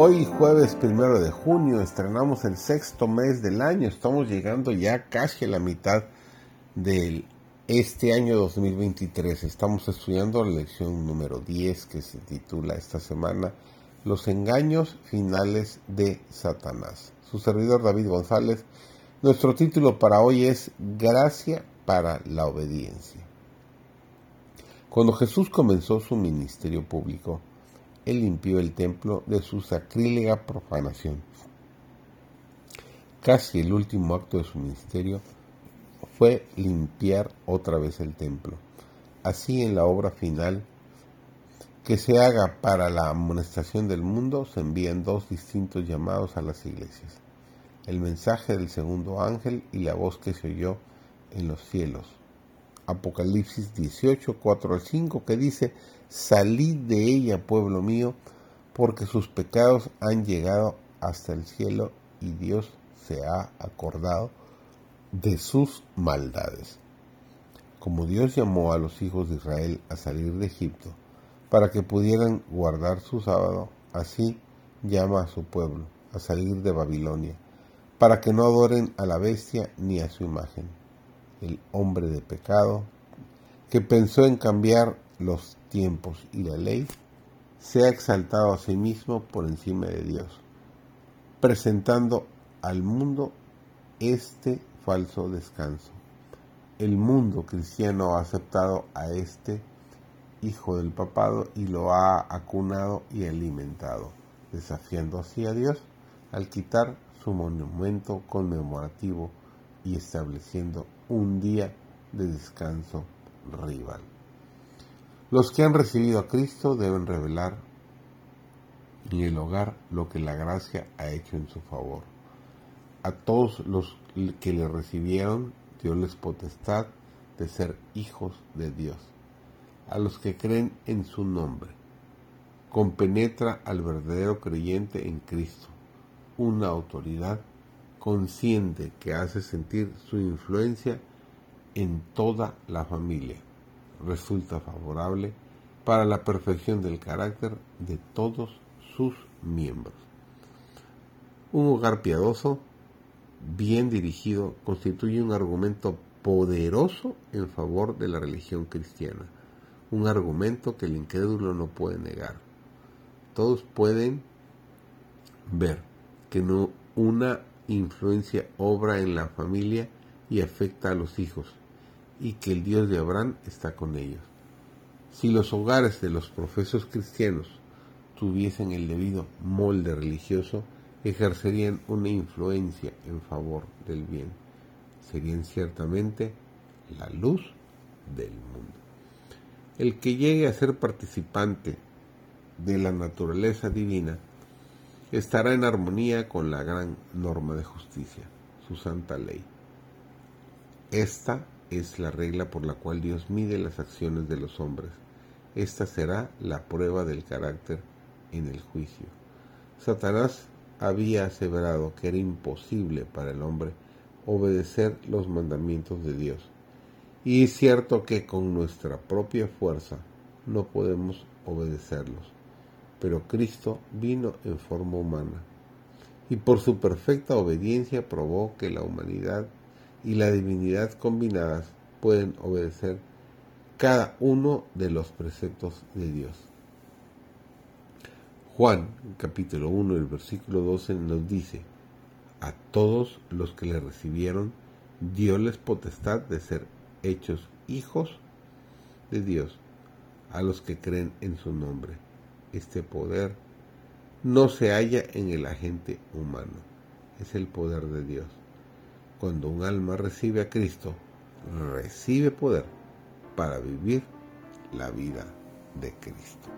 Hoy jueves primero de junio estrenamos el sexto mes del año. Estamos llegando ya casi a la mitad de este año 2023. Estamos estudiando la lección número 10 que se titula esta semana Los engaños finales de Satanás. Su servidor David González. Nuestro título para hoy es Gracia para la obediencia. Cuando Jesús comenzó su ministerio público, él limpió el templo de su sacrílega profanación. Casi el último acto de su ministerio fue limpiar otra vez el templo. Así en la obra final que se haga para la amonestación del mundo se envían dos distintos llamados a las iglesias. El mensaje del segundo ángel y la voz que se oyó en los cielos. Apocalipsis 18, 4 al 5, que dice, Salid de ella, pueblo mío, porque sus pecados han llegado hasta el cielo y Dios se ha acordado de sus maldades. Como Dios llamó a los hijos de Israel a salir de Egipto para que pudieran guardar su sábado, así llama a su pueblo a salir de Babilonia, para que no adoren a la bestia ni a su imagen. El hombre de pecado, que pensó en cambiar los tiempos y la ley, se ha exaltado a sí mismo por encima de Dios, presentando al mundo este falso descanso. El mundo cristiano ha aceptado a este hijo del papado y lo ha acunado y alimentado, desafiando así a Dios al quitar su monumento conmemorativo y estableciendo un día de descanso rival. Los que han recibido a Cristo deben revelar en el hogar lo que la gracia ha hecho en su favor. A todos los que le recibieron, dio les potestad de ser hijos de Dios. A los que creen en su nombre, compenetra al verdadero creyente en Cristo, una autoridad consciente que hace sentir su influencia en toda la familia resulta favorable para la perfección del carácter de todos sus miembros. Un hogar piadoso, bien dirigido, constituye un argumento poderoso en favor de la religión cristiana, un argumento que el incrédulo no puede negar. Todos pueden ver que no una influencia obra en la familia y afecta a los hijos, y que el Dios de Abraham está con ellos. Si los hogares de los profesos cristianos tuviesen el debido molde religioso, ejercerían una influencia en favor del bien. Serían ciertamente la luz del mundo. El que llegue a ser participante de la naturaleza divina estará en armonía con la gran norma de justicia, su santa ley. Esta es la regla por la cual Dios mide las acciones de los hombres. Esta será la prueba del carácter en el juicio. Satanás había aseverado que era imposible para el hombre obedecer los mandamientos de Dios. Y es cierto que con nuestra propia fuerza no podemos obedecerlos. Pero Cristo vino en forma humana y por su perfecta obediencia probó que la humanidad y la divinidad combinadas pueden obedecer cada uno de los preceptos de Dios. Juan capítulo 1, el versículo 12 nos dice, a todos los que le recibieron, les potestad de ser hechos hijos de Dios, a los que creen en su nombre. Este poder no se halla en el agente humano, es el poder de Dios. Cuando un alma recibe a Cristo, recibe poder para vivir la vida de Cristo.